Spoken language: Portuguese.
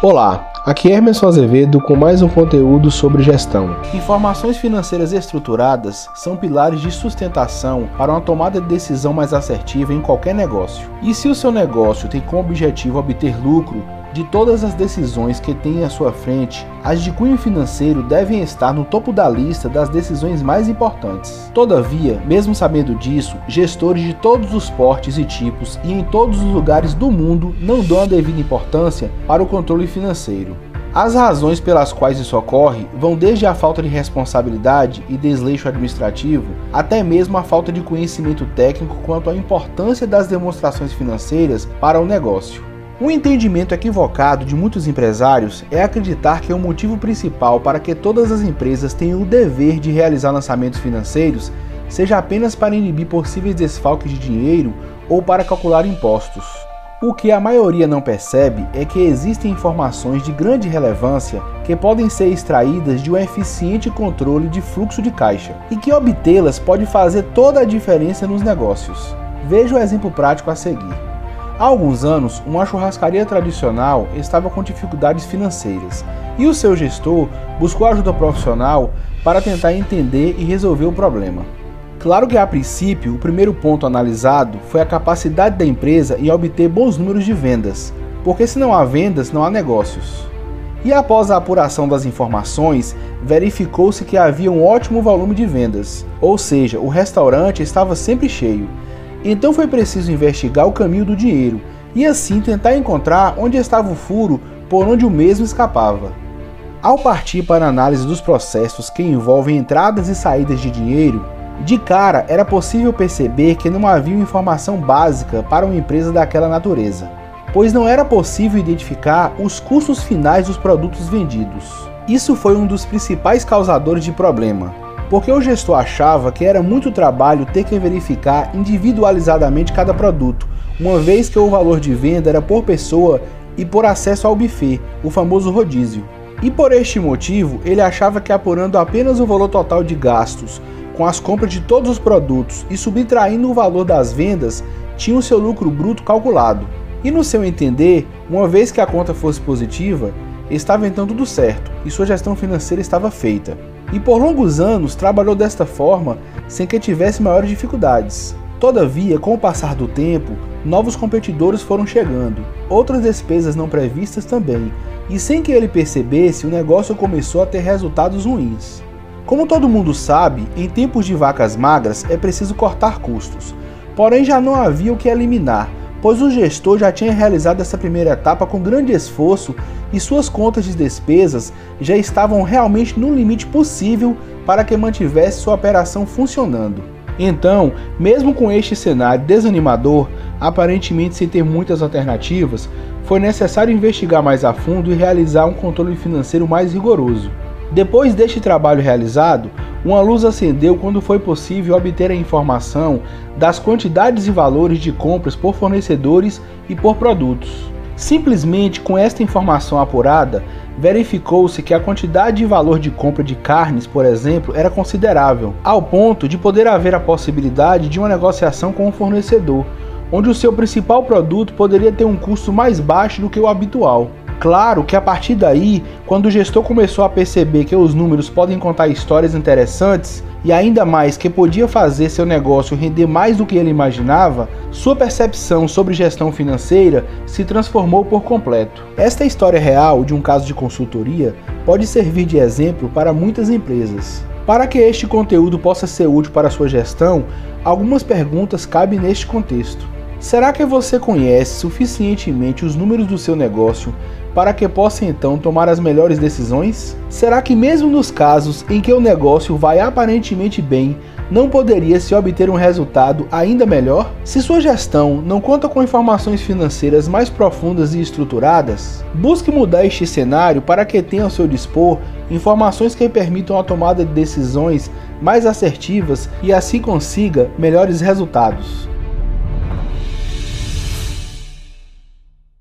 Olá, aqui é Emerson Azevedo com mais um conteúdo sobre gestão. Informações financeiras estruturadas são pilares de sustentação para uma tomada de decisão mais assertiva em qualquer negócio. E se o seu negócio tem como objetivo obter lucro, de todas as decisões que tem à sua frente, as de cunho financeiro devem estar no topo da lista das decisões mais importantes. Todavia, mesmo sabendo disso, gestores de todos os portes e tipos e em todos os lugares do mundo não dão a devida importância para o controle financeiro. As razões pelas quais isso ocorre vão desde a falta de responsabilidade e desleixo administrativo até mesmo a falta de conhecimento técnico quanto à importância das demonstrações financeiras para o negócio. Um entendimento equivocado de muitos empresários é acreditar que o motivo principal para que todas as empresas tenham o dever de realizar lançamentos financeiros seja apenas para inibir possíveis desfalques de dinheiro ou para calcular impostos. O que a maioria não percebe é que existem informações de grande relevância que podem ser extraídas de um eficiente controle de fluxo de caixa e que obtê-las pode fazer toda a diferença nos negócios. Veja o exemplo prático a seguir. Há alguns anos, uma churrascaria tradicional estava com dificuldades financeiras e o seu gestor buscou ajuda profissional para tentar entender e resolver o problema. Claro que a princípio, o primeiro ponto analisado foi a capacidade da empresa em obter bons números de vendas, porque se não há vendas, não há negócios. E após a apuração das informações, verificou-se que havia um ótimo volume de vendas, ou seja, o restaurante estava sempre cheio então foi preciso investigar o caminho do dinheiro e assim tentar encontrar onde estava o furo por onde o mesmo escapava. Ao partir para a análise dos processos que envolvem entradas e saídas de dinheiro, de cara era possível perceber que não havia informação básica para uma empresa daquela natureza, pois não era possível identificar os custos finais dos produtos vendidos. Isso foi um dos principais causadores de problema, porque o gestor achava que era muito trabalho ter que verificar individualizadamente cada produto, uma vez que o valor de venda era por pessoa e por acesso ao buffet, o famoso rodízio. E por este motivo, ele achava que apurando apenas o valor total de gastos com as compras de todos os produtos e subtraindo o valor das vendas, tinha o seu lucro bruto calculado. E no seu entender, uma vez que a conta fosse positiva, estava então tudo certo e sua gestão financeira estava feita e por longos anos trabalhou desta forma sem que tivesse maiores dificuldades. Todavia, com o passar do tempo, novos competidores foram chegando, outras despesas não previstas também, e sem que ele percebesse, o negócio começou a ter resultados ruins. Como todo mundo sabe, em tempos de vacas magras é preciso cortar custos, porém já não havia o que eliminar, pois o gestor já tinha realizado essa primeira etapa com grande esforço e suas contas de despesas já estavam realmente no limite possível para que mantivesse sua operação funcionando. Então, mesmo com este cenário desanimador, aparentemente sem ter muitas alternativas, foi necessário investigar mais a fundo e realizar um controle financeiro mais rigoroso. Depois deste trabalho realizado, uma luz acendeu quando foi possível obter a informação das quantidades e valores de compras por fornecedores e por produtos. Simplesmente com esta informação apurada, verificou-se que a quantidade e valor de compra de carnes, por exemplo, era considerável, ao ponto de poder haver a possibilidade de uma negociação com o fornecedor, onde o seu principal produto poderia ter um custo mais baixo do que o habitual. Claro que a partir daí, quando o gestor começou a perceber que os números podem contar histórias interessantes e ainda mais que podia fazer seu negócio render mais do que ele imaginava, sua percepção sobre gestão financeira se transformou por completo. Esta história real de um caso de consultoria pode servir de exemplo para muitas empresas. Para que este conteúdo possa ser útil para sua gestão, algumas perguntas cabem neste contexto. Será que você conhece suficientemente os números do seu negócio para que possa então tomar as melhores decisões? Será que, mesmo nos casos em que o negócio vai aparentemente bem, não poderia se obter um resultado ainda melhor? Se sua gestão não conta com informações financeiras mais profundas e estruturadas, busque mudar este cenário para que tenha ao seu dispor informações que permitam a tomada de decisões mais assertivas e assim consiga melhores resultados.